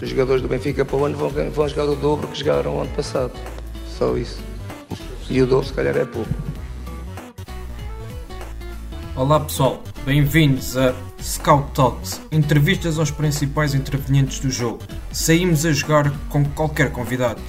os jogadores do Benfica para o ano vão, vão jogar o dobro que jogaram o ano passado. Só isso. E o dobro se calhar é pouco. Olá pessoal, bem-vindos a Scout Talks, entrevistas aos principais intervenientes do jogo. Saímos a jogar com qualquer convidado.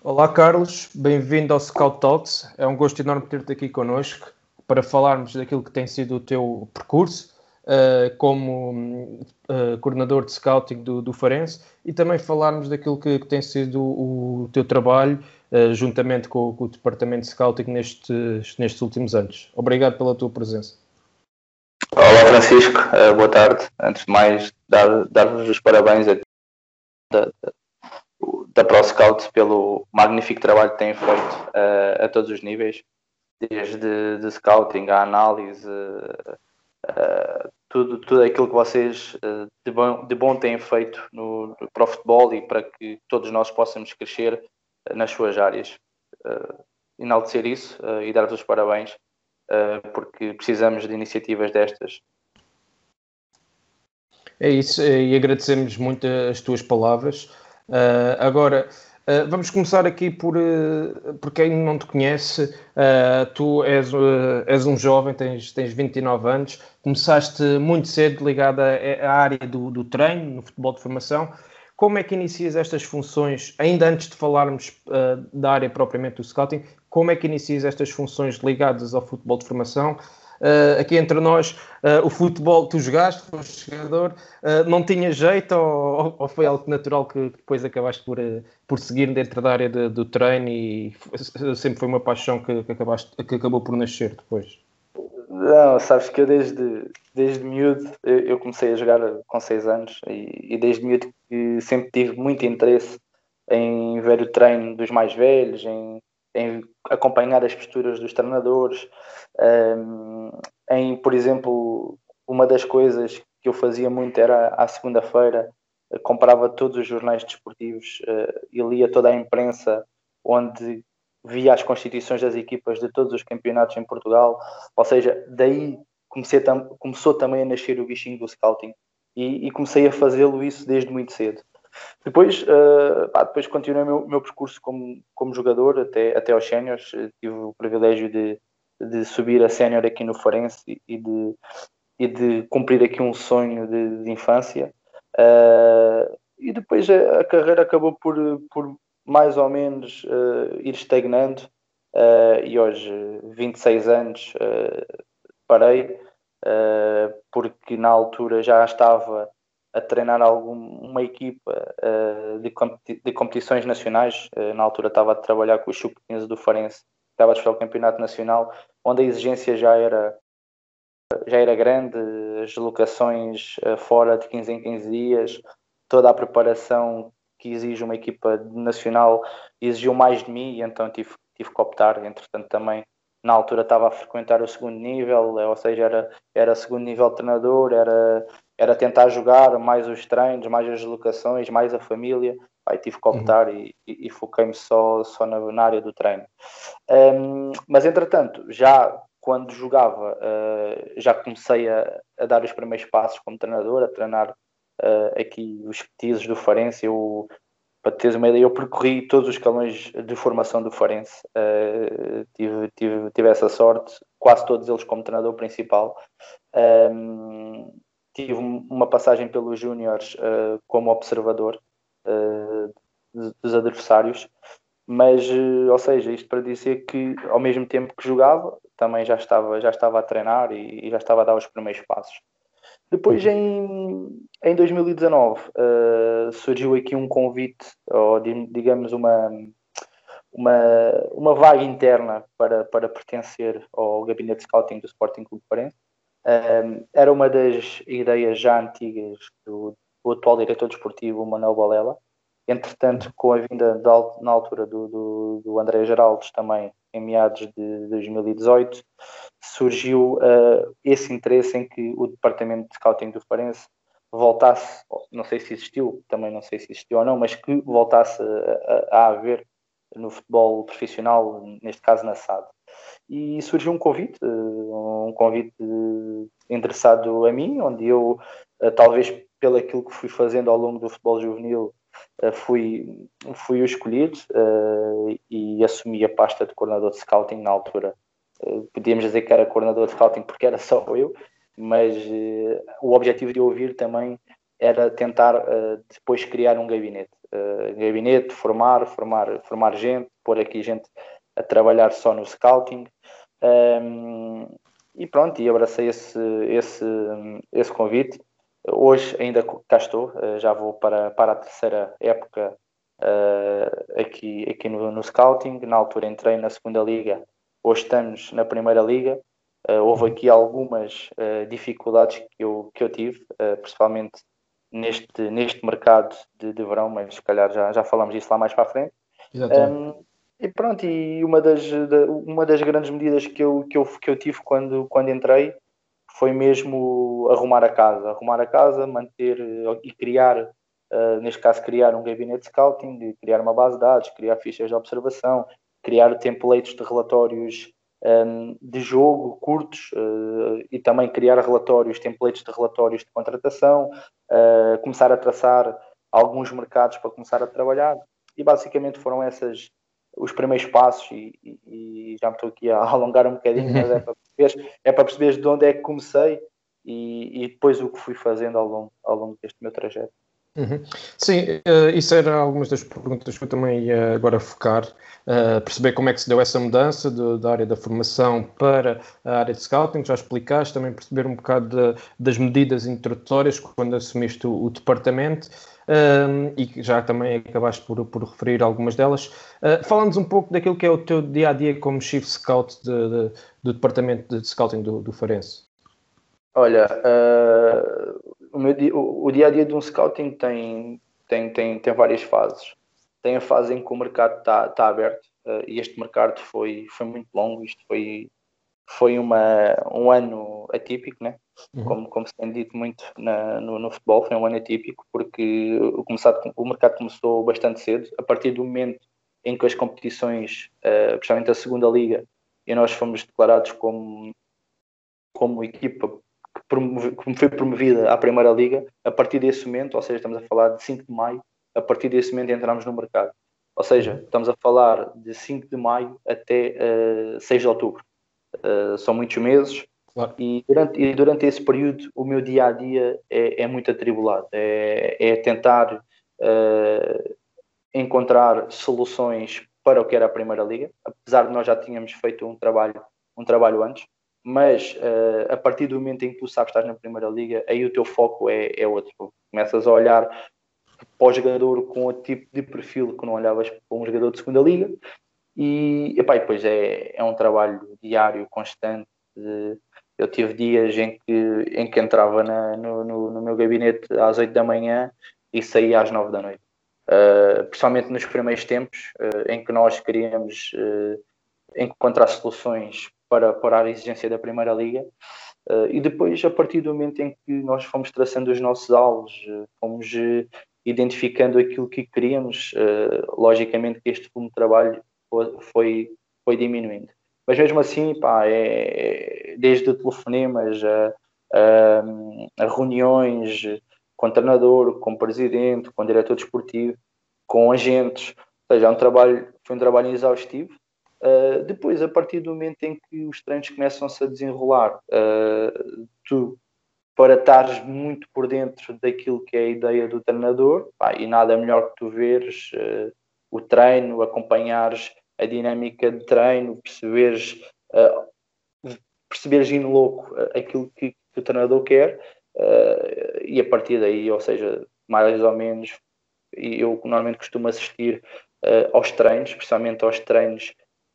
Olá Carlos, bem-vindo ao Scout Talks. É um gosto enorme ter-te aqui connosco para falarmos daquilo que tem sido o teu percurso uh, como uh, coordenador de scouting do, do Farense e também falarmos daquilo que, que tem sido o, o teu trabalho uh, juntamente com, com, o departamento de scouting nestes, nestes últimos anos. Obrigado pela tua presença. Olá Francisco, boa tarde. Antes de mais, dar-vos dar os parabéns a, da, da ProScout pelo magnífico trabalho que têm feito a todos os níveis, desde de scouting, a análise, uh, tudo, tudo aquilo que vocês uh, de, bom, de bom têm feito no, para o futebol e para que todos nós possamos crescer uh, nas suas áreas. enaltecer isso e dar-vos os parabéns, porque precisamos de iniciativas destas. É isso, e agradecemos muito as tuas palavras. agora, Uh, vamos começar aqui por, uh, por quem não te conhece. Uh, tu és, és um jovem, tens, tens 29 anos, começaste muito cedo ligado à, à área do, do, treino, no futebol de formação. Como é que inicias estas funções, ainda antes de falarmos da área propriamente do scouting, como é que inicias estas funções ligadas ao futebol de formação? Uh, aqui entre nós, uh, o futebol tu jogaste, foste jogador, uh, não tinha jeito ou, ou, foi algo natural que depois acabaste por, por seguir dentro da área de, do treino e sempre foi uma paixão que, que, acabaste, que acabou por nascer depois? Não, sabes que eu desde, desde miúdo, eu comecei a jogar com 6 anos e, e desde miúdo sempre tive muito interesse em ver o treino dos mais velhos, em, em acompanhar as posturas dos treinadores, um, em, por exemplo, uma das coisas que eu fazia muito era à segunda-feira comprava todos os jornais desportivos uh, e lia toda a imprensa onde via as constituições das equipas de todos os campeonatos em Portugal, ou seja, daí tam começou também a nascer o bichinho do scouting e, e comecei a fazê-lo isso desde muito cedo. Depois, uh, pá, depois continuei o meu, meu, percurso como, como jogador até, até aos séniores. Tive o privilégio de, de subir a sénior aqui no Forense e de, e de cumprir aqui um sonho de, de infância. Uh, e depois a, a, carreira acabou por, por mais ou menos uh, ir estagnando. e hoje, 26 anos, parei, porque na altura já estava a treinar algum, uma equipa uh, de, competi de, competições nacionais. Uh, na altura estava a trabalhar com o Sub-15 do Farense, estava a disputar o campeonato nacional, onde a exigência já era, já era grande, as locações uh, fora de 15 em 15 dias, toda a preparação que exige uma equipa nacional exigiu mais de mim, e então tive, tive que optar. Entretanto, também na altura estava a frequentar o segundo nível, ou seja, era, era segundo nível treinador, era era tentar jogar mais os treinos, mais as locações, mais a família. Aí tive que optar uhum. e, e, e foquei-me só, só na, na, área do treino. Um, mas entretanto, já quando jogava, uh, já comecei a, a, dar os primeiros passos como treinador, a treinar uh, aqui os petizes do Farense. Eu, para teres uma ideia, eu percorri todos os escalões de formação do Farense. Uh, tive, tive, tive essa sorte, quase todos eles como treinador principal. Um, tive uma passagem pelos Júniores uh, como observador uh, dos adversários, mas, uh, ou seja, isto para dizer que ao mesmo tempo que jogava, também já estava, já estava a treinar e, e já estava a dar os primeiros passos. Depois, em, em 2019, surgiu aqui um convite, ou digamos uma, uma, uma vaga interna para, para pertencer ao gabinete de scouting do Sporting Clube Parense Um, era uma das ideias já antigas do, do atual diretor desportivo, Manuel Balela. Entretanto, com a vinda de, na altura do, do, do André Geraldes também, em meados de 2018, surgiu uh, esse interesse em que o departamento de scouting do Farense voltasse, não sei se existiu, também não sei se existiu ou não, mas que voltasse a, a, a haver no futebol profissional, neste caso na SAD. E surgiu um convite, eh, um convite interessado a mim, onde eu, eh, talvez pelo aquilo que fui fazendo ao longo do futebol juvenil, eh, fui, fui o escolhido e assumi a pasta de coordenador de scouting na altura. Podíamos dizer que era coordenador de scouting porque era só eu, mas o objetivo de ouvir também era tentar depois criar um gabinete gabinete, formar, formar, formar gente, pôr aqui gente a trabalhar só no scouting. Um, e pronto, e abracei esse, esse, esse convite. Hoje ainda cá estou, uh, já vou para, para a terceira época uh, aqui, aqui no, no scouting. Na altura entrei na segunda liga, hoje estamos na primeira liga. Uh, houve aqui algumas uh, dificuldades que eu, que eu tive, principalmente neste, neste mercado de, de verão, mas se calhar já, já falamos disso lá mais para a frente. Um, e pronto, e uma das, uma das grandes medidas que eu, que eu, que eu tive quando, quando entrei foi mesmo arrumar a casa. Arrumar a casa, manter e criar, uh, neste caso, criar um gabinete de scouting, criar uma base de dados, criar fichas de observação, criar templates de relatórios um, de jogo curtos uh, e também criar relatórios, templates de relatórios de contratação, uh, começar a traçar alguns mercados para começar a trabalhar e basicamente foram essas os primeiros passos e, e, e já me estou aqui a alongar um bocadinho, mas é para perceber, é para perceber de onde é que comecei e, e depois o que fui fazendo ao longo, ao longo deste meu trajeto. Uhum. Sim, uh, isso era algumas das perguntas que eu também ia agora focar, uh, perceber como é que se deu essa mudança de, da área da formação para a área de scouting, já explicaste, também perceber um bocado de, das medidas introdutórias quando assumiste o, o departamento uh, e já também acabaste por, por referir algumas delas. Uh, Fala-nos um pouco daquilo que é o teu dia-a-dia -dia como Chief Scout de, de, do departamento de scouting do, do Farense. Olha, o, meu dia, o, o, dia a dia de um scouting tem, tem, tem, tem várias fases. Tem a fase em que o mercado está tá aberto uh, e este mercado foi, foi muito longo. Isto foi, foi uma, um ano atípico, né? Uhum. como, como se tem dito muito na, no, no, futebol. Foi um ano atípico porque o, começado, o mercado começou bastante cedo. A partir do momento em que as competições, uh, principalmente a segunda liga, e nós fomos declarados como, como equipa que foi promovida à Primeira Liga, a partir desse momento, ou seja, estamos a falar de 5 de maio, a partir desse momento entramos no mercado. Ou seja, estamos a falar de 5 de maio até uh, eh, 6 de outubro. Uh, são muitos meses claro. e, durante, e durante esse período o meu dia a dia é, é muito atribulado. É, é tentar uh, encontrar soluções para o que era a Primeira Liga, apesar de nós já tínhamos feito um trabalho, um trabalho antes mas uh, a partir do momento em que tu sabes que estás na Primeira Liga, aí o teu foco é, é outro. Começas a olhar para o jogador com outro tipo de perfil que não olhavas para um jogador de Segunda Liga e, epá, e depois é, é um trabalho diário, constante. De, eu tive dias em que, em que entrava na, no, no, no, meu gabinete às 8 da manhã e saía às 9 da noite. Uh, principalmente nos primeiros tempos uh, em que nós queríamos uh, encontrar soluções para, para a exigência da Primeira Liga. E depois, a partir do momento em que nós fomos traçando os nossos alvos, fomos identificando aquilo que queríamos, logicamente que este volume de trabalho foi, foi diminuindo. Mas mesmo assim, pá, é, desde telefonemas a, a, a reuniões com treinador, com presidente, com diretor desportivo, com agentes, ou seja, é um trabalho, foi um trabalho exaustivo, Uh, depois, a partir do momento em que os treinos começam-se a desenrolar, uh, tu, para estares muito por dentro daquilo que é a ideia do treinador, pá, e nada melhor que tu veres uh, o treino, acompanhares a dinâmica de treino, perceberes, perceberes in louco aquilo que, que, o treinador quer, e a partir daí, ou seja, mais ou menos, eu normalmente costumo assistir aos treinos, especialmente aos treinos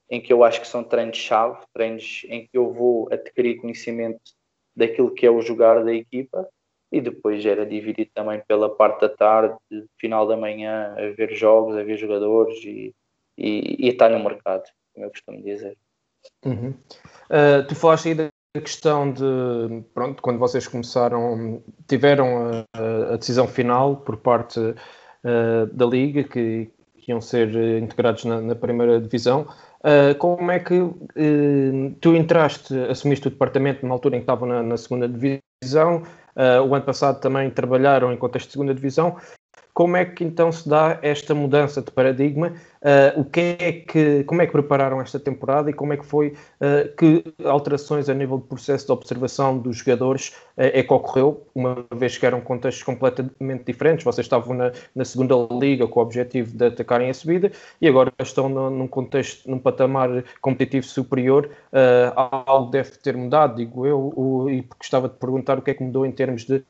em que eu acho que são treinos-chave, treinos em que eu vou adquirir conhecimento daquilo que é o jogar da equipa e depois era dividido também pela parte da tarde, final da manhã, a ver jogos, a ver jogadores e, e, e estar no mercado, como eu costumo dizer. Uhum. Uh, tu falaste aí da questão de, pronto, quando vocês começaram, tiveram a, a decisão final por parte uh, da Liga, que, que, iam ser integrados na, na primeira divisão. Uh, como é que tu entraste, assumiste o departamento na altura em que estavam na, na segunda divisão? Uh, o ano passado também trabalharam em contexto de segunda divisão. Como é que então se dá esta mudança de paradigma? Uh, o que é que, como é que prepararam esta temporada e como é que foi, uh, que alterações a nível de processo de observação dos jogadores é que ocorreu, uma vez que eram contextos completamente diferentes, vocês estavam na, na segunda liga com o objetivo de atacarem a subida e agora estão no, num contexto, num patamar competitivo superior, algo deve ter mudado, digo eu, o, e gostava de perguntar o que é que mudou em termos de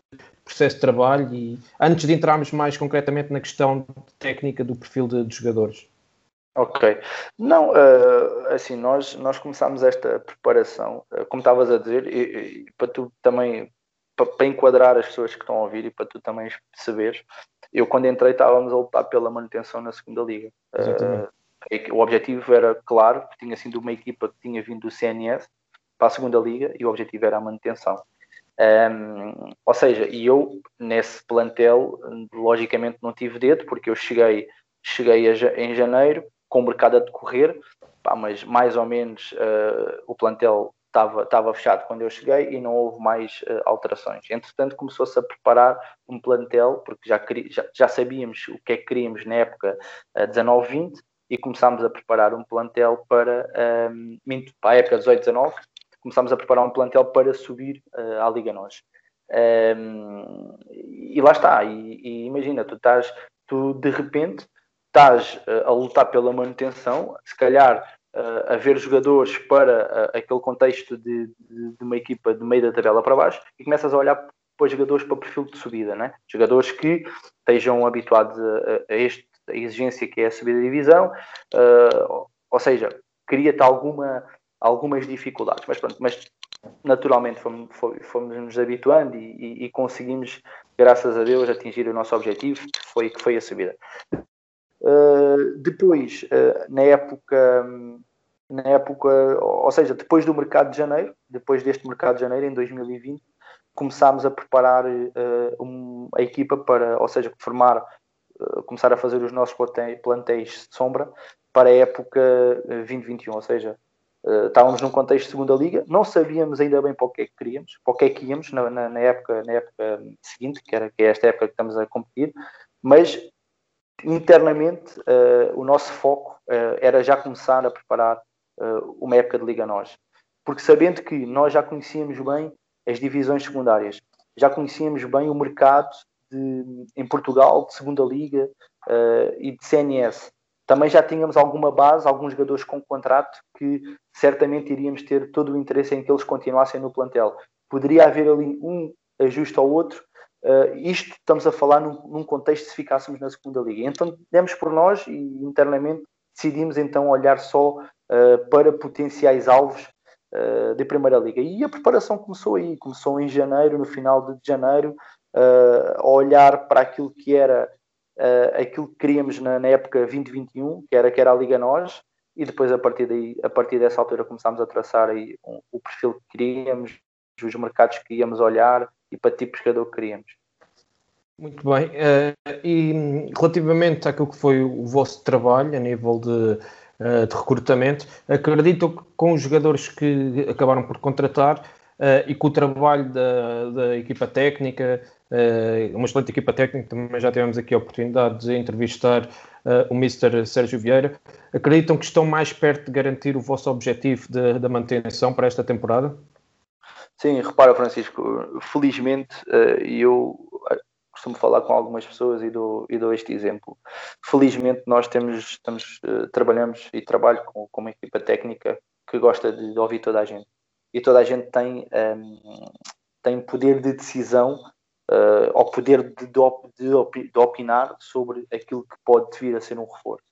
processo de trabalho e antes de entrarmos mais concretamente na questão técnica do perfil de, de jogadores. Ok. Não, uh, assim, nós, nós começámos esta preparação, uh, como estavas a dizer, e, e, para tu também, para, enquadrar as pessoas que estão a ouvir e para tu também perceberes, eu quando entrei estávamos a lutar pela manutenção na segunda liga. Uh, o objetivo era claro, tinha sido uma equipa que tinha vindo do CNS para a segunda liga e o objetivo era a manutenção. Um, ou seja, e eu nesse plantel, logicamente não tive dedo, porque eu cheguei, cheguei a, em janeiro com o mercado a decorrer, pá, mas mais ou menos uh, o plantel estava fechado quando eu cheguei e não houve mais uh, alterações. Entretanto, começou-se a preparar um plantel, porque já, já, já, sabíamos o que é que queríamos na época uh, 19-20 e começámos a preparar um plantel para, um, para a época 18-19 começámos a preparar um plantel para subir uh, à Liga Nós. Um, e lá está, e, e, imagina, tu estás, tu de repente estás a lutar pela manutenção, se calhar uh, a ver jogadores para aquele contexto de, de, de, uma equipa de meio da tabela para baixo e começas a olhar para jogadores para perfil de subida, né? jogadores que estejam habituados a, a, este, a exigência que é a subida de divisão, ou seja, cria-te alguma algumas dificuldades, mas pronto, mas naturalmente fomos, fomos nos habituando e, e, e, conseguimos, graças a Deus, atingir o nosso objetivo, que foi, que foi a subida. Uh, depois, uh, na época, na época, ou seja, depois do mercado de janeiro, depois deste mercado de janeiro, em 2020, começámos a preparar uh, um, a equipa para, ou seja, formar, começar a fazer os nossos plantéis de sombra para a época 2021, ou seja, estávamos num contexto de segunda liga, não sabíamos ainda bem para o que é que queríamos, para o que é que íamos na, na, na, época, na época seguinte, que, era, que é esta época que estamos a competir, mas internamente uh, o nosso foco uh, era já começar a preparar uma época de Liga Nós, porque sabendo que nós já conhecíamos bem as divisões secundárias, já conhecíamos bem o mercado de, em Portugal de segunda liga e de CNS, também já tínhamos alguma base, alguns jogadores com contrato que certamente iríamos ter todo o interesse em que eles continuassem no plantel. Poderia haver ali um ajuste ao outro. Uh, isto estamos a falar num, num, contexto se ficássemos na segunda liga. Então demos por nós e internamente decidimos então olhar só uh, para potenciais alvos uh, de primeira liga. E a preparação começou aí, começou em janeiro, no final de janeiro, a olhar para aquilo que era aquilo que queríamos na, na, época 2021, que era, que era a Liga Nós, e depois a partir, daí, a partir dessa altura começámos a traçar aí um, o perfil que queríamos, os mercados que íamos olhar e para tipo de jogador que queríamos. Muito bem. Uh, e relativamente àquilo que foi o vosso trabalho a nível de, uh, de recrutamento, acredito que com os jogadores que acabaram por contratar uh, e com o trabalho da, da equipa técnica, uma excelente equipa técnica, também já tivemos aqui a oportunidade de entrevistar o Mr. Sérgio Vieira. Acreditam que estão mais perto de garantir o vosso objetivo da manutenção para esta temporada? Sim, repara, Francisco, felizmente, e eu costumo falar com algumas pessoas e dou, e dou este exemplo. Felizmente, nós temos, estamos, trabalhamos e trabalho com, com uma equipa técnica que gosta de, ouvir toda a gente. E toda a gente tem, um, tem poder de decisão uh, ao poder de, de, de, opinar sobre aquilo que pode vir a ser um reforço.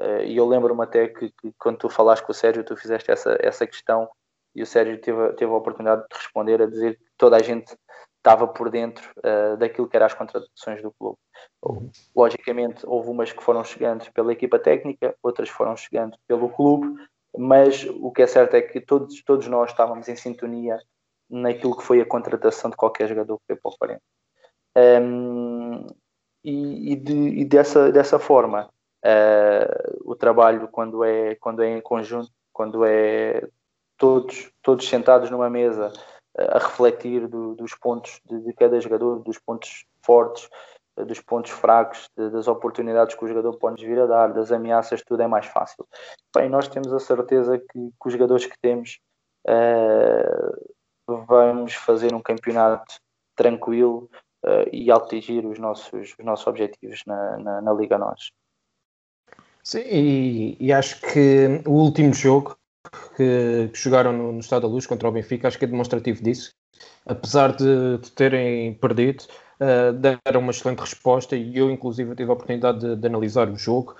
Uh, e eu lembro-me até que, que, quando tu falaste com o Sérgio, tu fizeste essa, essa questão e o Sérgio teve, teve a oportunidade de responder a dizer que toda a gente estava por dentro uh, daquilo que eram as contratações do clube. Logicamente, houve umas que foram chegando pela equipa técnica, outras foram chegando pelo clube, mas o que é certo é que todos, todos nós estávamos em sintonia naquilo que foi a contratação de qualquer jogador que veio para o Farense. Um, e, e, de, e, dessa, dessa forma, uh, o trabalho, quando é, quando é em conjunto, quando é todos, todos sentados numa mesa uh, a refletir do, dos pontos de, de, cada jogador, dos pontos fortes, uh, dos pontos fracos, de, das oportunidades que o jogador pode vir a dar, das ameaças, tudo é mais fácil. Bem, nós temos a certeza que, que os jogadores que temos vamos fazer um campeonato tranquilo uh, e atingir os nossos, os nossos objetivos na, na, na Liga Nós. Sim, e, e, acho que o último jogo que, que jogaram no, no, Estado da Luz contra o Benfica, acho que é demonstrativo disso. Apesar de, de terem perdido, uh, deram uma excelente resposta e eu, inclusive, tive a oportunidade de, de analisar o jogo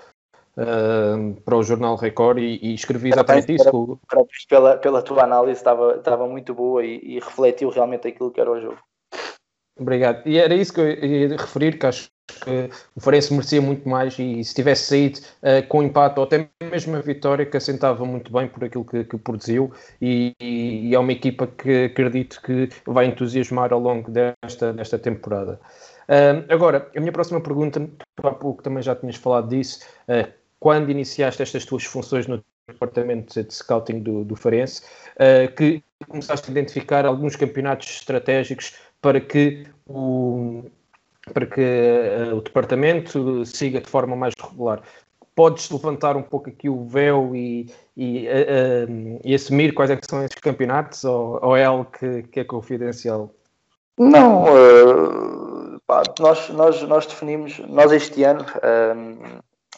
uh, para o Jornal Record e, e escrevi exatamente isso. pela, pela tua análise, estava, estava muito boa e, e refletiu realmente aquilo que era o jogo. Obrigado. E era isso que eu ia referir, que acho que o Farense merecia muito mais e se tivesse saído uh, com empate ou até mesmo a vitória que assentava muito bem por aquilo que, que produziu e, e, é uma equipa que acredito que vai entusiasmar ao longo desta, desta temporada. Uh, agora, a minha próxima pergunta, tu há pouco também já tinhas falado disso, uh, quando iniciaste estas tuas funções no departamento de scouting do, do Farense, uh, que começaste a identificar alguns campeonatos estratégicos para que o, para que uh, o departamento siga de forma mais regular. Podes levantar um pouco aqui o véu e, e, uh, e assumir quais é são esses campeonatos ou, ou, é algo que, que é confidencial? Não, pá, nós, nós, nós definimos, nós este ano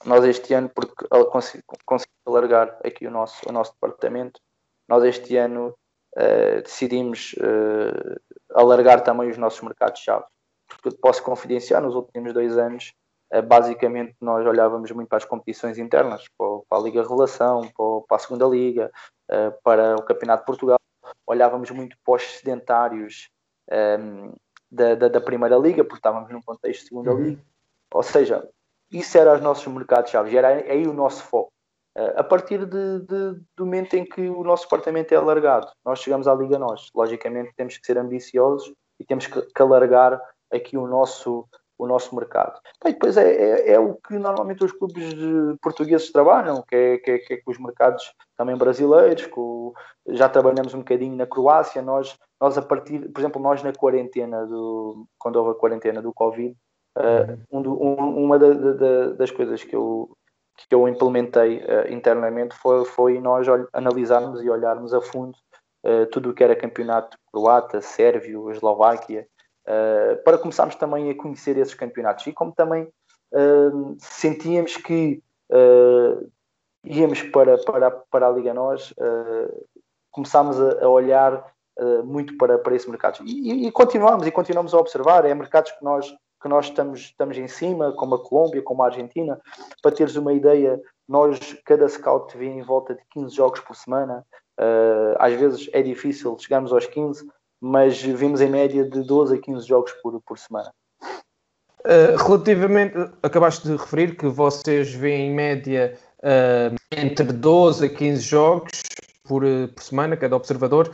nós este ano, porque conseguimos consegui alargar aqui o nosso, o nosso departamento, nós este ano uh, decidimos uh, alargar também os nossos mercados-chave. Porque posso confidenciar, nos últimos dois anos, uh, basicamente nós olhávamos muito para as competições internas, para, a Liga Relação, para, a Segunda Liga, para o Campeonato de Portugal, olhávamos muito para os sedentários ehm, da, da, da, Primeira Liga, porque estávamos num contexto de Segunda uhum. Liga. Ou seja, isso era os nossos mercados-chave, era aí o nosso foco. Uh, a partir de, de, do momento em que o nosso departamento é alargado, nós chegamos à Liga Nós. Logicamente temos que ser ambiciosos e temos que, que alargar aqui o nosso, o nosso mercado. E depois é, é, é, o que normalmente os clubes portugueses trabalham, que é, que é, que é com os mercados também brasileiros, com, já trabalhamos um bocadinho na Croácia, nós, nós a partir, por exemplo, nós na quarentena, do, quando houve a quarentena do Covid, Uh, um, um, uma da, da, das coisas que eu, que eu implementei uh, internamente foi, foi nós analisarmos e olharmos a fundo uh, tudo o que era campeonato croata, sérvio, eslováquia, para começarmos também a conhecer esses campeonatos. E como também sentíamos que íamos para, para, para a Liga Nós, começámos a, a olhar muito para, para esse mercado. E, e, continuamos, e continuamos a observar, é mercados que nós que nós estamos, estamos em cima, como a Colômbia, como a Argentina. Para teres uma ideia, nós, cada scout vê em volta de 15 jogos por semana. Uh, às vezes é difícil chegarmos aos 15, mas vimos em média de 12 a 15 jogos por, por semana. Uh, relativamente, acabaste de referir que vocês veem em média uh, entre 12 a 15 jogos por, por semana, cada observador.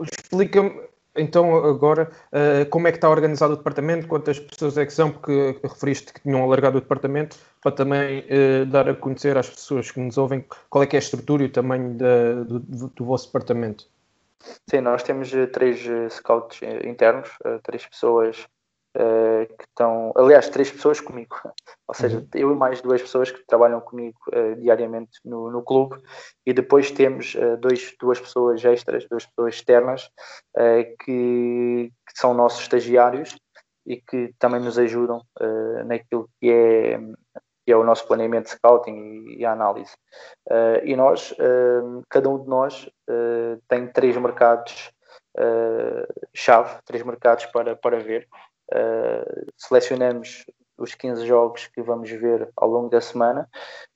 Explica-me então, agora, uh, como é que está organizado o departamento? Quantas pessoas é que são? Porque referiste que tinham alargado o departamento, para também uh, dar a conhecer às pessoas que nos ouvem qual é que é a estrutura e o tamanho da, do, do, vosso departamento. Sim, nós temos eh, três scouts internos, três pessoas uh, que estão, aliás, três pessoas comigo, ou seja, uhum. eu e mais duas pessoas que trabalham comigo uh, diariamente no, no clube, e depois temos uh, dois, duas pessoas extras, duas pessoas externas, que, que, são nossos estagiários e que também nos ajudam naquilo que é, que é o nosso planeamento de scouting e, análise. e nós, cada um de nós tem três mercados chave, três mercados para, para ver. Uh, selecionamos os 15 jogos que vamos ver ao longo da semana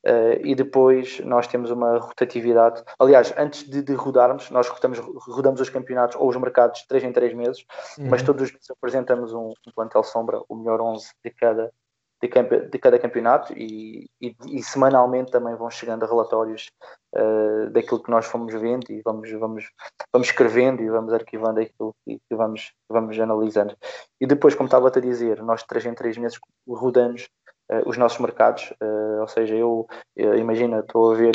uh, e depois nós temos uma rotatividade. Aliás, antes de, de rodarmos, nós rotamos, rodamos os campeonatos ou os mercados 3 em 3 meses, uhum. mas todos os meses apresentamos um, um plantel sombra, o melhor 11 de cada, de, de cada campeonato e, e, e, semanalmente também vão chegando relatórios uh, daquilo que nós fomos vendo e vamos, vamos, vamos escrevendo e vamos arquivando aquilo que, que vamos, vamos analisando. E depois, como estava a dizer, nós três em três meses rodamos uh, os nossos mercados, uh, ou seja, eu, imagina, estou a ver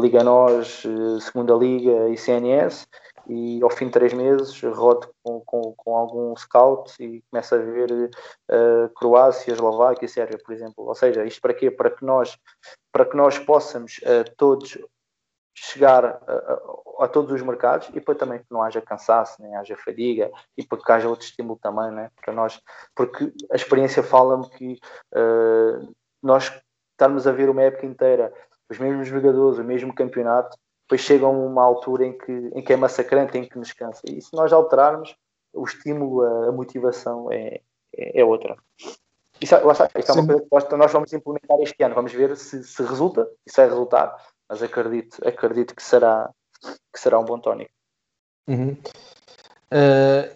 Liga Nós, Segunda Liga e CNS e ao fim de três meses rodo com, com, com algum scout e começo a ver uh, Croácia, Eslováquia e Sérvia, por exemplo. Ou seja, isto para quê? Para que nós, para que nós possamos uh, todos chegar a, a, a, todos os mercados e para também que não haja cansaço, nem haja fadiga e para que haja outro estímulo também, né? para nós, porque a experiência fala-me que uh, nós estarmos a ver uma época inteira os mesmos jogadores, o mesmo campeonato, depois chega uma altura em que, em que é massacrante, em que nos cansa. E se nós alterarmos, o estímulo, a, a motivação é, é, é, outra. Isso, lá está, isso é uma coisa que nós vamos implementar este ano. Vamos ver se, se resulta, isso vai resultar, mas acredito, acredito que será, que será um bom tónico. Uhum. Uh,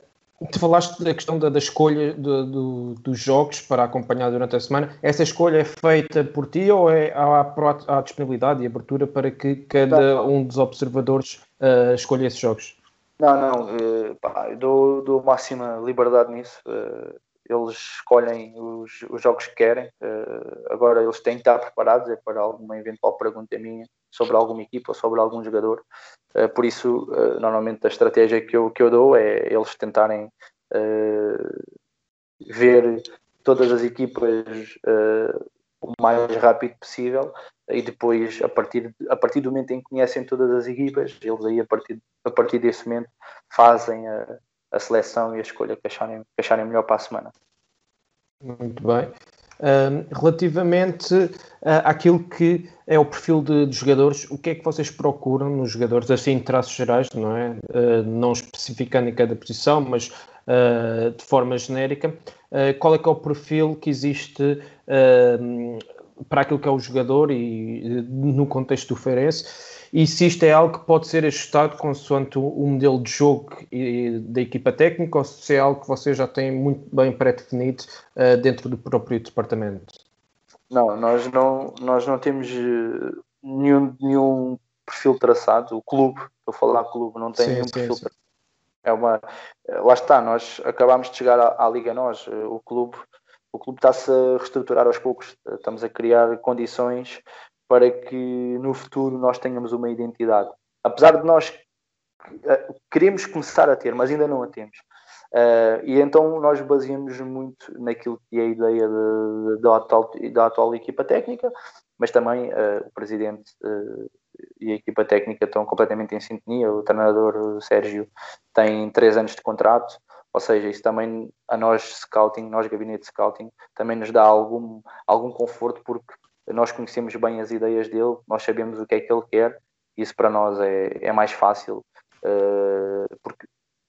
Tu falaste da questão da, da escolha do, do, dos jogos para acompanhar durante a semana. Essa escolha é feita por ti ou é, há, há disponibilidade e abertura para que cada um dos observadores uh, escolha esses jogos? Não, não. Uh, pá, eu dou, dou máxima liberdade nisso. Uh, eles escolhem os, os, jogos que querem. Agora eles têm que estar preparados é para alguma eventual pergunta minha sobre alguma equipa ou sobre algum jogador. Uh, por isso, uh, normalmente a estratégia que eu, que eu dou é eles tentarem ver todas as equipas o mais rápido possível e depois, a partir, a partir do momento em que conhecem todas as equipas, eles aí a partir, a partir desse momento fazem a a seleção e a escolha que acharem, que acharem melhor para a semana. Muito bem. Relativamente uh, àquilo que é o perfil de, de, jogadores, o que é que vocês procuram nos jogadores, assim em traços gerais, não é? Uh, não especificando em cada posição, mas uh, de forma genérica, qual é que é o perfil que existe para aquilo que é o jogador e no contexto do Feirense? E se isto é algo que pode ser ajustado consoante o modelo de jogo da equipa técnica ou se é algo que vocês já têm muito bem pré-definido uh, dentro do próprio departamento? Não, nós não, nós não temos eh, nenhum, nenhum perfil traçado. O clube, estou a falar clube, não tem sim, nenhum sim, perfil sim. traçado. É uma, eh, lá está, nós acabámos de chegar à, à Liga Nós, o clube, o clube está-se a reestruturar aos poucos, estamos a criar condições para que no futuro nós tenhamos uma identidade. Apesar de nós eh, queremos começar a ter, mas ainda não a temos. Uh, e então nós baseamos muito naquilo que é a ideia de, de, da, atual, da atual equipa técnica, mas também uh, o presidente uh, e a equipa técnica estão completamente em sintonia. O treinador Sérgio tem três anos de contrato, ou seja, isso também a nós scouting, nós gabinete de scouting, também nos dá algum, algum conforto porque nós conhecemos bem as ideias dele, nós sabemos o que é que ele quer, isso para nós é, é mais fácil, uh, porque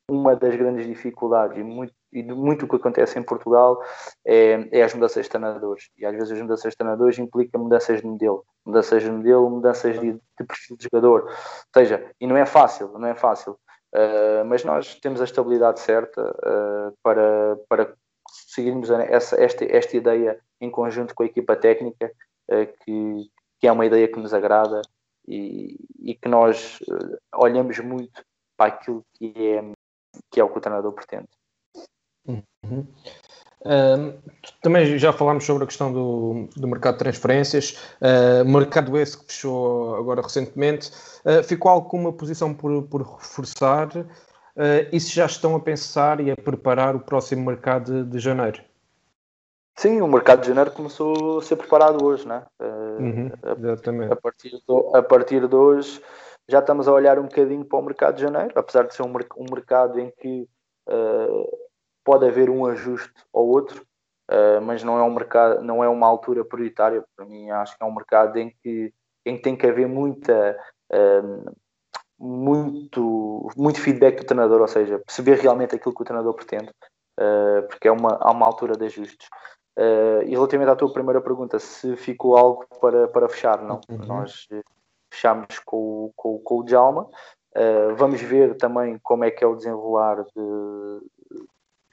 uma das grandes dificuldades e muito, e muito o que acontece em Portugal é, é as mudanças de treinadores. E às vezes as mudanças de treinadores implicam mudanças de modelo, mudanças de modelo, mudanças de, de perfil de jogador. Ou seja, e não é fácil, não é fácil. Uh, mas nós temos a estabilidade certa uh, para, para seguirmos essa, esta, esta ideia em conjunto com a equipa técnica que, que é uma ideia que nos agrada e, e que nós eh, olhamos muito para aquilo que é, que é o que o treinador pretende. Uhum. Uh, também já falámos sobre a questão do, do mercado de transferências, uh, mercado esse que fechou agora recentemente. Uh, ficou alguma posição por, por reforçar? Uh, e se já estão a pensar e a preparar o próximo mercado de, de janeiro? Sim, o mercado de janeiro começou a ser preparado hoje, né? Uhum, exatamente. A, a, partir de, a partir de hoje já estamos a olhar um bocadinho para o mercado de janeiro, apesar de ser um, um mercado em que uh, pode haver um ajuste ou outro, uh, mas não é um mercado, não é uma altura prioritária. Para mim, acho que é um mercado em que, em que tem que haver muita uh, muito, muito feedback do treinador, ou seja, perceber realmente aquilo que o treinador pretende, porque é uma, há uma altura de ajustes. Uh, e relativamente à tua primeira pergunta, se ficou algo para, para fechar, não. Uhum. Nós fechamos com, com, com o Jalma. Uh, vamos ver também como é que é o desenrolar de,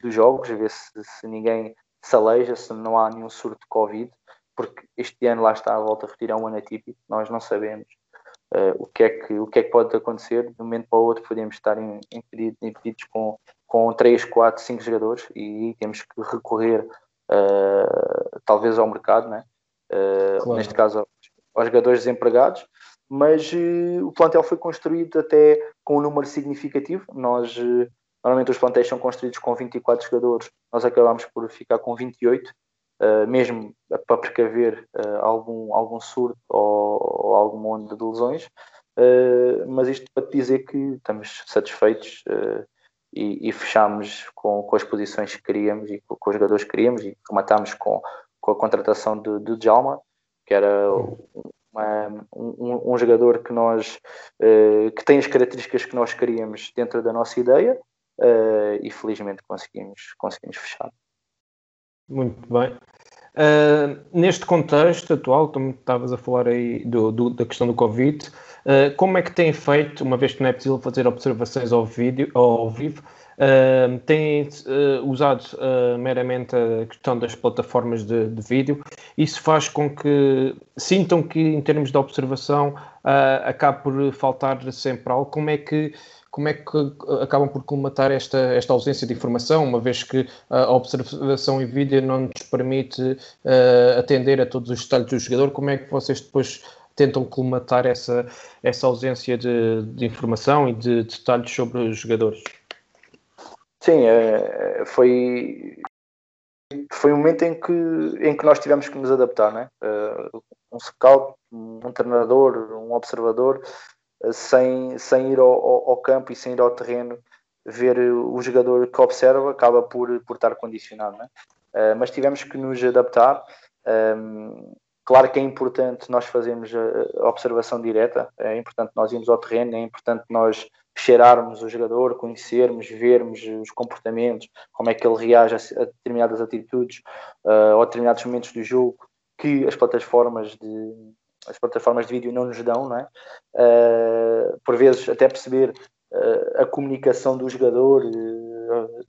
dos jogos, ver se, se ninguém se aleja, se não há nenhum surto de Covid, porque este ano lá está a volta a retirar um ano atípico, nós não sabemos uh, o, que é que, o que é que pode acontecer, de um momento para o outro podemos estar impedidos, impedidos com, com 3, 4, 5 jogadores e temos que recorrer uh, talvez ao mercado, né? Uh, claro. neste caso aos jogadores desempregados, mas uh, o plantel foi construído até com um número significativo. Nós, normalmente os plantéis são construídos com 24 jogadores, nós acabamos por ficar com 28, mesmo para precaver algum, algum surto ou, ou alguma onda de lesões. mas isto para te dizer que estamos satisfeitos e, e fechámos com, com, as posições que queríamos e com, com, os jogadores que queríamos e rematámos com, com a contratação de, de Djalma, que era uma, um, um, jogador que nós uh, que tem as características que nós queríamos dentro da nossa ideia uh, e felizmente conseguimos, conseguimos fechar. Muito bem. Uh, neste contexto atual, como estavas a falar aí do, do, da questão do Covid, uh, como é que têm feito, uma vez que não é possível fazer observações ao, vídeo, ao vivo, uh, têm usado meramente a questão das plataformas de, de, vídeo? Isso faz com que sintam que, em termos de observação, acabe por faltar sempre algo. Como é que como é que acabam por colmatar esta, esta ausência de informação, uma vez que a observação em vídeo não nos permite uh, atender a todos os detalhes do jogador, como é que vocês depois tentam colmatar essa, essa ausência de, de informação e de, de detalhes sobre os jogadores? Sim, é, foi, foi um momento em que, em que nós tivemos que nos adaptar, né? Uh, um scout, um treinador, um observador sem, sem ir ao, ao, campo e sem ir ao terreno ver o jogador que observa acaba por, por estar condicionado. Uh, mas tivemos que nos adaptar. Um, claro que é importante nós fazermos a observação direta, é importante nós irmos ao terreno, é importante nós cheirarmos o jogador, conhecermos, vermos os comportamentos, como é que ele reage a, determinadas atitudes uh, ou a determinados momentos do jogo que as plataformas de, as plataformas de vídeo não nos dão, não é? Uh, por vezes até perceber uh, a comunicação do jogador, uh,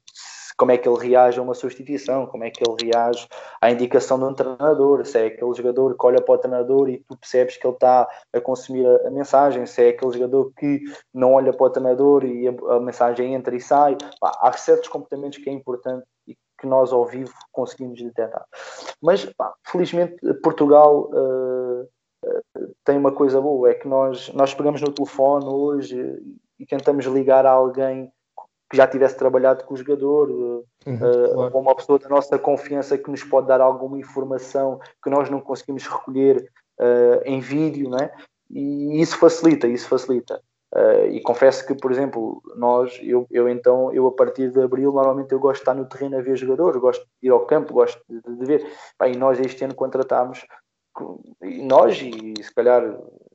como é que ele reage a uma substituição, como é que ele reage à indicação do treinador, se é aquele jogador que olha para o treinador e tu percebes que ele está a consumir a, a mensagem, se é aquele jogador que não olha para o treinador e a, a mensagem entra e sai. Pá, há certos comportamentos que é importante e que nós ao vivo conseguimos detectar. Mas, pá, felizmente, Portugal uh, tem uma coisa boa, é que nós, nós pegamos no telefone hoje e tentamos ligar a alguém que já tivesse trabalhado com o jogador, uhum, uh, claro. uma pessoa da nossa confiança que nos pode dar alguma informação que nós não conseguimos recolher uh, em vídeo, não é? E isso facilita, isso facilita. Uh, e confesso que, por exemplo, nós, eu, eu então, eu a partir de abril, normalmente eu gosto de estar no terreno a ver jogadores, gosto de ir ao campo, gosto de, de ver. Bem, e nós este ano contratámos nós e se calhar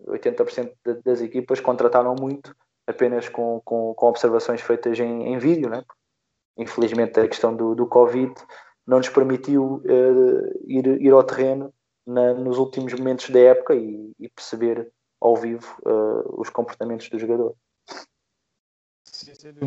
80% das equipas contrataram muito apenas com, com, com observações feitas em, em vídeo, né? Infelizmente a questão do, do Covid não nos permitiu uh, ir, ir ao terreno na, nos últimos momentos da época e, e perceber ao vivo uh, os comportamentos do jogador.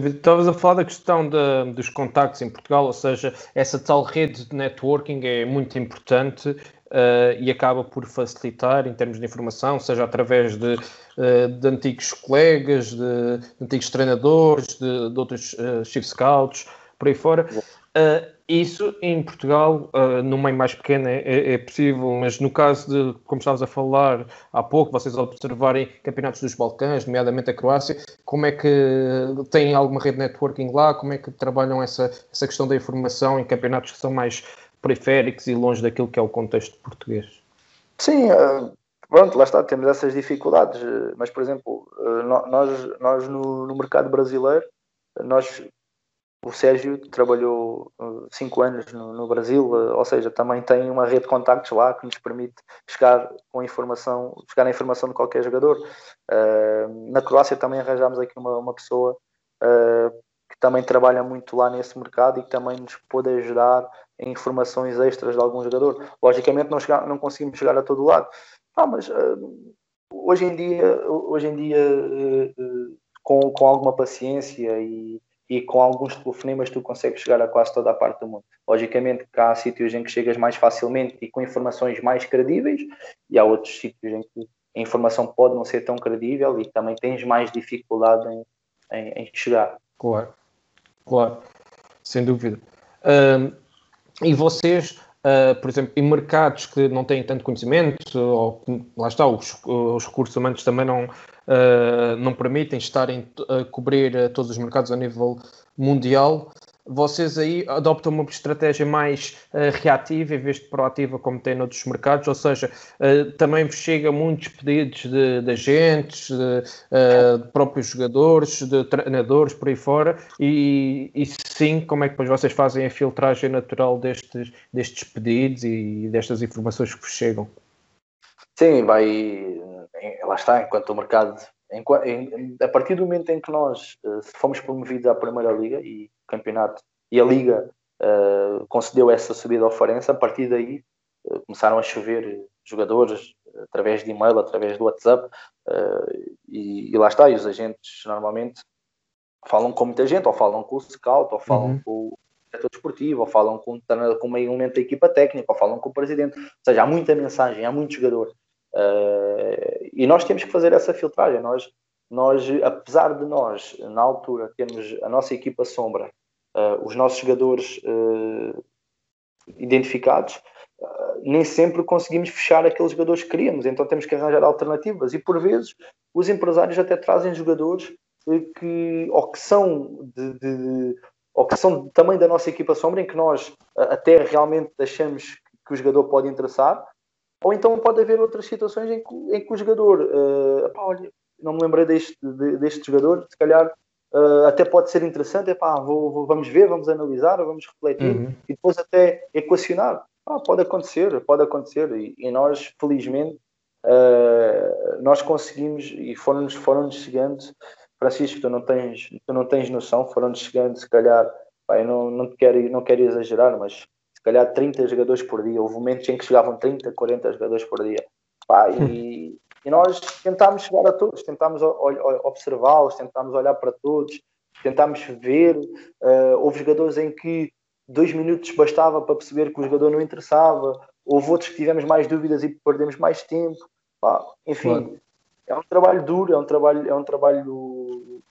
Estavas a falar da questão de, dos contactos em Portugal, ou seja, essa tal rede de networking é muito importante uh, e acaba por facilitar em termos de informação, seja através de, uh, de antigos colegas, de, de, antigos treinadores, de, de outros uh, chief scouts, por aí fora. Uh, isso em Portugal, uh, no meio mais pequeno, é, é, é, possível, mas no caso de, como estávamos a falar há pouco, vocês observarem campeonatos dos Balcãs, nomeadamente a Croácia, como é que têm alguma rede de networking lá? Como é que trabalham essa, essa questão da informação em campeonatos que são mais periféricos e longe daquilo que é o contexto português. Sim, eh, pronto, lá está, temos essas dificuldades, mas por exemplo, eh, nós, nós no, no mercado brasileiro, nós, o Sérgio trabalhou cinco anos no, no, Brasil, ou seja, também tem uma rede de contactos lá que nos permite chegar com informação, chegar à informação de qualquer jogador. na Croácia também arranjámos aqui uma, uma pessoa também trabalha muito lá nesse mercado e que também nos pode ajudar em informações extras de algum jogador. Logicamente não, não conseguimos chegar a todo lado, ah, mas uh, hoje em dia, hoje em dia uh, com, com alguma paciência e, e com alguns telefonemas tu consegues chegar a quase toda a parte do mundo. Logicamente que há sítios em que chegas mais facilmente e com informações mais credíveis e há outros sítios em que a informação pode não ser tão credível e também tens mais dificuldade em, em, em chegar. Claro. Claro, sem dúvida. E vocês, uh, por exemplo, em mercados que não têm tanto conhecimento, ou lá está, os, os recursos humanos também não, uh, não permitem estarem a cobrir todos os mercados a nível mundial, vocês aí adoptam uma estratégia mais uh, reativa em vez de proativa, como tem noutros mercados, ou seja, uh, também vos chega muitos pedidos de, de agentes, de, uh, de, próprios jogadores, de treinadores por aí fora, e, e sim, como é que depois vocês fazem a filtragem natural destes, destes pedidos e destas informações que vos chegam? Sim, vai, lá está, enquanto o mercado a partir do momento em que nós fomos promovidos à Primeira Liga e campeonato e a Liga uh, concedeu essa subida ao Farense, a partir daí uh, começaram a chover jogadores através de e-mail, através do WhatsApp uh, e, e, lá está, e os agentes normalmente falam com muita gente, ou falam com o scout, ou falam uhum. com o diretor desportivo, ou falam com, com um elemento da equipa técnica, ou falam com o presidente, ou seja, há muita mensagem, há muito jogador e nós temos que fazer essa filtragem, nós nós, apesar de nós, na altura, termos a nossa equipa sombra uh, os nossos jogadores uh, identificados, uh, nem sempre conseguimos fechar aqueles jogadores que queríamos, então temos que arranjar alternativas. E por vezes os empresários até trazem jogadores que ou que são de, de, ou que são também da nossa equipa sombra, em que nós até realmente achamos que o jogador pode interessar, ou então pode haver outras situações em que, em que o jogador, uh, pá, olha, não me lembrei deste, deste jogador, se calhar uh, até pode ser interessante, é pá, vou, vou, vamos ver, vamos analisar, vamos refletir uhum. e depois até equacionar. Ah, pode acontecer, pode acontecer. E, e nós, felizmente, uh, nós conseguimos e foram-nos foram chegando, Francisco, tu não tens, tu não tens noção, foram-nos chegando, se calhar, pá, eu não, não, quero, não quero exagerar, mas calhar 30 jogadores por dia. Houve momentos em que chegavam 30, 40 jogadores por dia. Pá, e, e nós tentámos chegar a todos, tentámos observá-los, tentámos olhar para todos, tentámos ver. Uh, houve jogadores em que dois minutos bastava para perceber que o jogador não interessava, houve outros que tivemos mais dúvidas e perdemos mais tempo. Pá, enfim, é um trabalho duro, é um trabalho, é um trabalho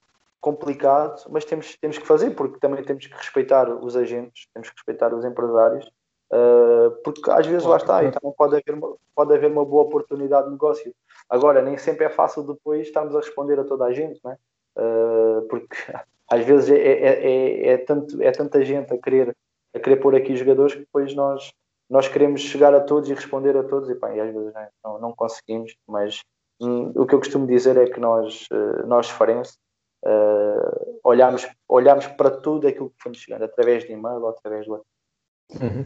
complicado, mas temos, temos que fazer porque também temos que respeitar os agentes, temos que respeitar os empresários Uh, porque às vezes lá está, então pode haver, uma, pode haver uma boa oportunidade de negócio. Agora, nem sempre é fácil depois estarmos a responder a toda a gente, não é? Uh, porque às vezes é, é, é, é, tanto, é tanta gente a querer, a querer pôr aqui jogadores que depois nós, nós queremos chegar a todos e responder a todos e, pá, e às vezes não, não conseguimos, mas hum, o que eu costumo dizer é que nós, uh, nós Farense, uh, olhamos, olhamos para tudo aquilo que fomos chegando, através de e-mail ou através do uhum.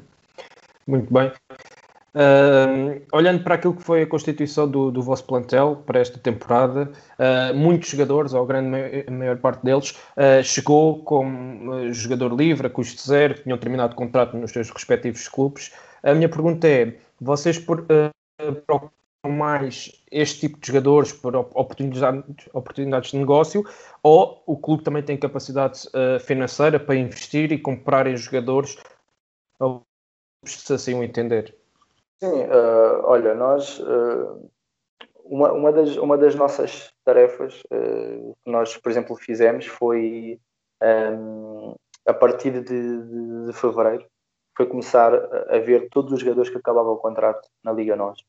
Muito bem. Uh, olhando para aquilo que foi a constituição do, do vosso plantel para esta temporada, uh, muitos jogadores, ou a grande a maior parte deles, uh, chegou como jogador livre, a custo zero, tinham terminado contrato nos seus respectivos clubes. A minha pergunta é: vocês por, mais este tipo de jogadores por oportunidades, oportunidades de negócio ou o clube também tem capacidade financeira para investir e comprarem jogadores se assim o entender. Sim, uh, olha, nós uh, uma, uma, das, uma das nossas tarefas uh, que nós, por exemplo, fizemos foi um, a partir de, de, de, fevereiro foi começar a ver todos os jogadores que acabavam o contrato na Liga Nós.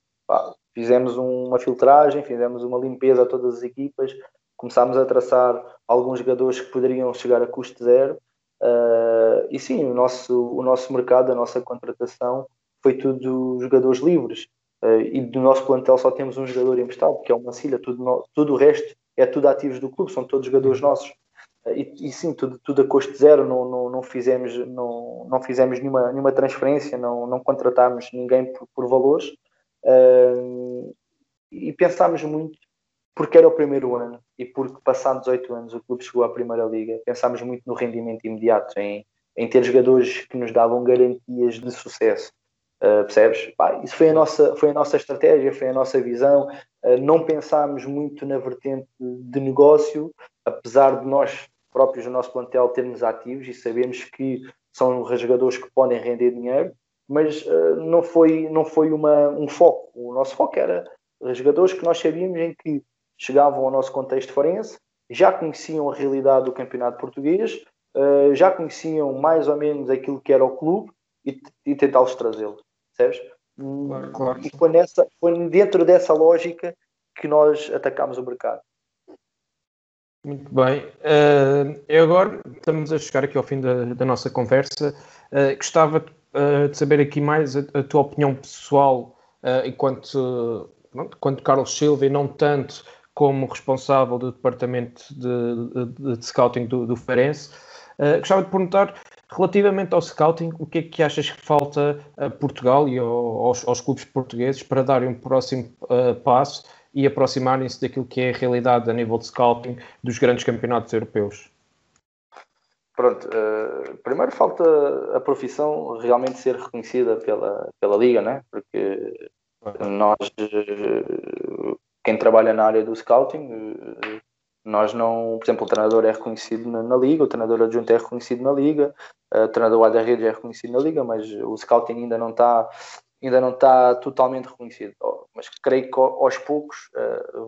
Fizemos uma filtragem, fizemos uma limpeza a todas as equipas, começámos a traçar alguns jogadores que poderiam chegar a custo zero Uh, e sim, o nosso, o nosso mercado, a nossa contratação foi tudo jogadores livres. Uh, e do nosso plantel só temos um jogador emprestado, que é o Mancilha. Tudo, no, tudo o resto é tudo ativos do clube, são todos jogadores nossos. Uh, e, e, sim, tudo, tudo a custo zero, não, não, não fizemos, não, não fizemos nenhuma, nenhuma transferência, não, não contratámos ninguém por, por valores. E pensámos muito porque era o primeiro ano e porque passados 18 anos o clube chegou à Primeira Liga, pensámos muito no rendimento imediato, em, em ter jogadores que nos davam garantias de sucesso. Uh, percebes? Isso foi a, nossa, foi a nossa estratégia, foi a nossa visão. Uh, não pensámos muito na vertente de negócio, apesar de nós próprios no nosso plantel termos ativos e sabemos que são jogadores que podem render dinheiro, mas uh, não foi, não foi uma, um foco. O nosso foco era jogadores que nós sabíamos em que chegavam ao nosso contexto forense, já conheciam a realidade do campeonato português, uh, já conheciam mais ou menos aquilo que era o clube e, e tentá-los trazê-lo, percebes? Claro, claro. E foi, nessa, foi dentro dessa lógica que nós atacámos o mercado. Muito bem. Uh, e agora estamos a chegar aqui ao fim da, da nossa conversa. Uh, gostava uh, de saber aqui mais a, a tua opinião pessoal enquanto, enquanto Carlos Silva e não tanto como responsável do departamento de, de, de scouting do, do Farense. Uh, gostava de perguntar, relativamente ao scouting, o que é que achas que falta a Portugal e aos, aos clubes portugueses para darem um próximo uh, passo e aproximarem-se daquilo que é a realidade a nível de scouting dos grandes campeonatos europeus? Pronto, uh, primeiro falta a profissão realmente ser reconhecida pela, pela Liga, né? porque nós quem trabalha na área do scouting, eh, nós não, por exemplo, o treinador é reconhecido na, na liga, o treinador adjunto é reconhecido na liga, o treinador guarda-redes é reconhecido na liga, mas o scouting ainda não está ainda não está totalmente reconhecido. Oh, mas creio que aos poucos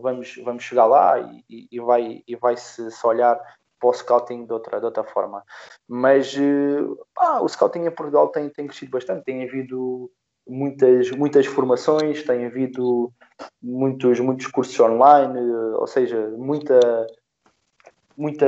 vamos, vamos chegar lá e, e, vai, e vai se, se olhar para o scouting de outra, de outra forma. Mas uh, ah, o scouting em Portugal tem, tem crescido bastante, tem havido muitas, muitas formações, tem havido muitos, muitos cursos online, ou seja, muita, muita,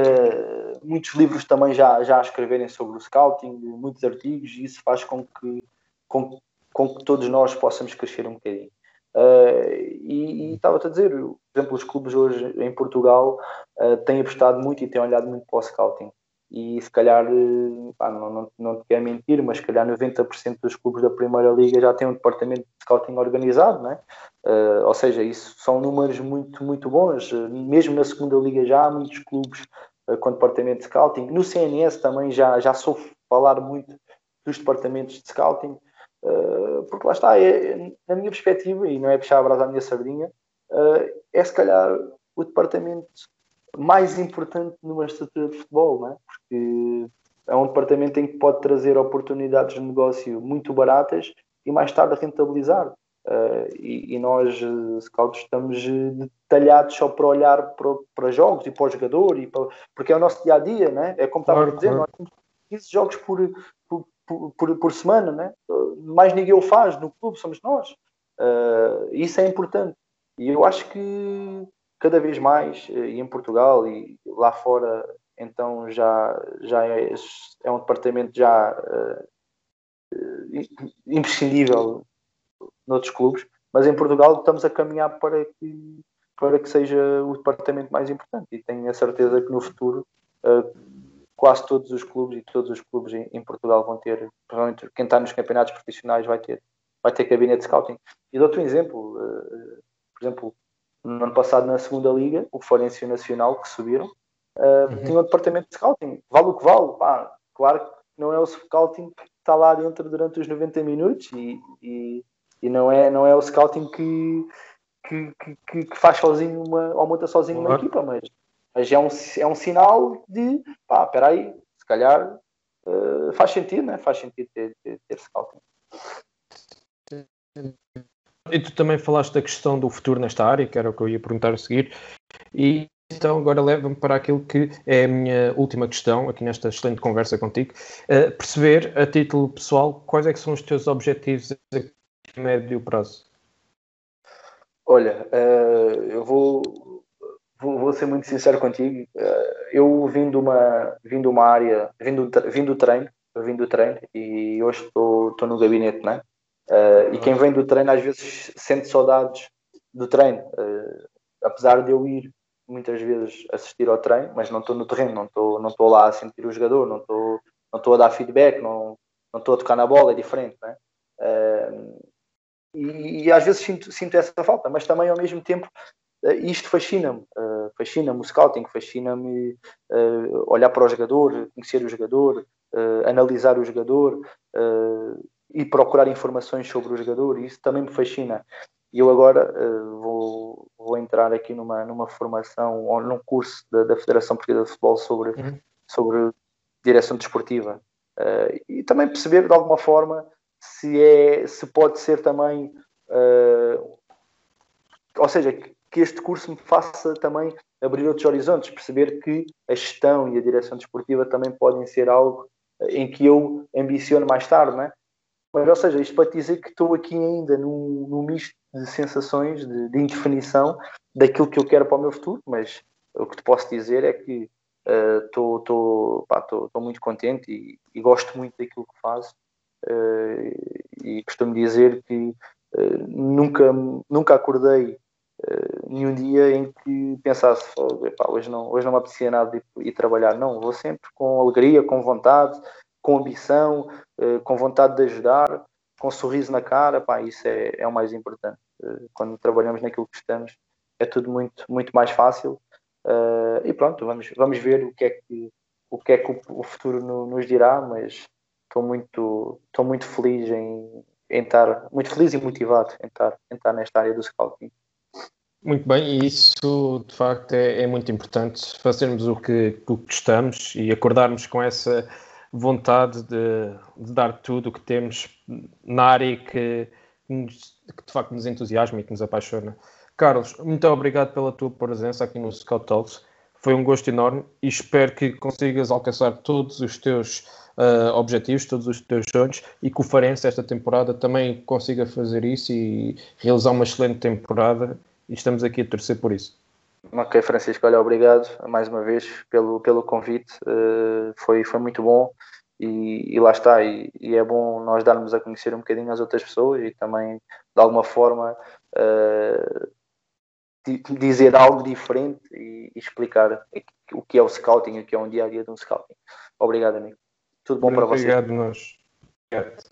muitos livros também já, já a escreverem sobre o scouting, muitos artigos, e isso faz com que, com, com que todos nós possamos crescer um bocadinho. Uh, e, estava-te a dizer, exemplo, os clubes hoje em Portugal uh, têm apostado muito e têm olhado muito para o scouting e se calhar, eh, pá, não, não, não te quero mentir, mas se calhar 90% dos clubes da Primeira Liga já têm um departamento de scouting organizado, né? Uh, ou seja, isso são números muito, muito bons. Mesmo na Segunda Liga já há muitos clubes uh, com departamento de scouting. No CNS também já, já soube falar muito dos departamentos de scouting, porque lá está, é, na minha perspectiva, e não é puxar a brasa à minha sardinha, é se calhar o departamento mais importante numa estrutura de futebol, não é? porque é um departamento em que pode trazer oportunidades de negócio muito baratas e mais tarde rentabilizar. Uh, e, e, nós, uh, scouts, estamos uh, detalhados só para olhar para, para jogos e para o jogador, e para, porque é o nosso dia a dia, né? é como estava a dizer, nós temos 15 jogos por, por, por, por, semana, né? mais ninguém o faz no clube, somos nós. Uh, isso é importante. E eu acho que cada vez mais, eh, e em Portugal e lá fora, então já, já é, é um departamento já uh, imprescindível noutros clubes, mas em Portugal estamos a caminhar para que, para que seja o departamento mais importante e tenho a certeza que no futuro uh, quase todos os clubes e todos os clubes em, em, Portugal vão ter, provavelmente quem está nos campeonatos profissionais vai ter, vai ter gabinete de scouting. E dou-te um exemplo, uh, por exemplo, no ano passado na segunda liga, o Florencio Nacional, que subiram, uh, uhum. tinha um departamento de scouting, vale o que vale, pá, claro que não é o scouting que está lá dentro durante os 90 minutos e, e, e não, é, não é o scouting que, que, que, que faz sozinho uma, ou monta sozinho uhum. uma equipa, mas, mas é, um, é um sinal de, pá, espera aí, se calhar uh, faz sentido, né? faz sentido ter, ter, ter scouting. E tu também falaste da questão do futuro nesta área, que era o que eu ia perguntar a seguir. E então agora leva-me para aquilo que é a minha última questão aqui nesta excelente conversa contigo. Uh, perceber, a título pessoal, quais é que são os teus objetivos a médio prazo? Olha, uh, eu vou, vou, vou, ser muito sincero contigo. Uh, eu vim de uma, vim de uma área, vim do, vim do treino, vim do treino e hoje estou no gabinete, né? Uh, e quem vem do treino às vezes sente saudades do treino, uh, apesar de eu ir muitas vezes assistir ao treino, mas não estou no terreno, não estou não estou lá a sentir o jogador, não estou não estou a dar feedback, não não estou a tocar na bola, é diferente, né? Uh, e, e, às vezes sinto, sinto essa falta, mas também ao mesmo tempo isto fascina-me, fascina-me o scouting, fascina-me olhar para o jogador, conhecer o jogador, analisar o jogador e procurar informações sobre o jogador, isso também me fascina. E eu agora vou, vou entrar aqui numa, numa formação ou num curso da, da Federação Portuguesa de Futebol sobre, uhum. sobre direção desportiva e também perceber de alguma forma se, é, se pode ser também, ou seja, que este curso me faça também abrir outros horizontes, perceber que a gestão e a direção desportiva também podem ser algo em que eu ambiciono mais tarde, não é? Mas, ou seja, isto para dizer que estou aqui ainda num, num misto de sensações, de, de, indefinição daquilo que eu quero para o meu futuro, mas o que te posso dizer é que estou uh, muito contente e, e, gosto muito daquilo que faço uh, e costumo dizer que uh, nunca, nunca acordei nenhum dia em que pensasse epá, hoje, não, hoje não me apetecia nada ir, ir, trabalhar. Não, vou sempre com alegria, com vontade, com ambição, uh, com vontade de ajudar, com um sorriso na cara. Pá, isso é, é o mais importante. Uh, quando trabalhamos naquilo que estamos, é tudo muito, muito mais fácil. e pronto, vamos, vamos ver o que é que o, que é que o, futuro no, nos dirá, mas estou muito, estou muito feliz em, em estar, muito feliz e motivado em estar, em estar nesta área do scouting. Muito bem, e isso de facto é, é muito importante, fazermos o que, o que gostamos e acordarmos com essa vontade de, de dar tudo o que temos na área que, que de facto nos entusiasma e que nos apaixona. Carlos, muito obrigado pela tua presença aqui no Scout Talks. Foi um gosto enorme e espero que consigas alcançar todos os teus uh, objetivos, todos os teus sonhos e que o Farense esta temporada também consiga fazer isso e realizar uma excelente temporada e estamos aqui a torcer por isso. Ok, Francisco, olha, obrigado mais uma vez pelo, pelo convite, uh, foi, foi muito bom e, e lá está, e, e, é bom nós darmos a conhecer um bocadinho às outras pessoas e também de alguma forma uh, dizer algo diferente e, e, explicar o que é o scouting, o que é um dia a dia de um scouting. Obrigado, amigo. Tudo bom para vocês. Obrigado, nós. Obrigado.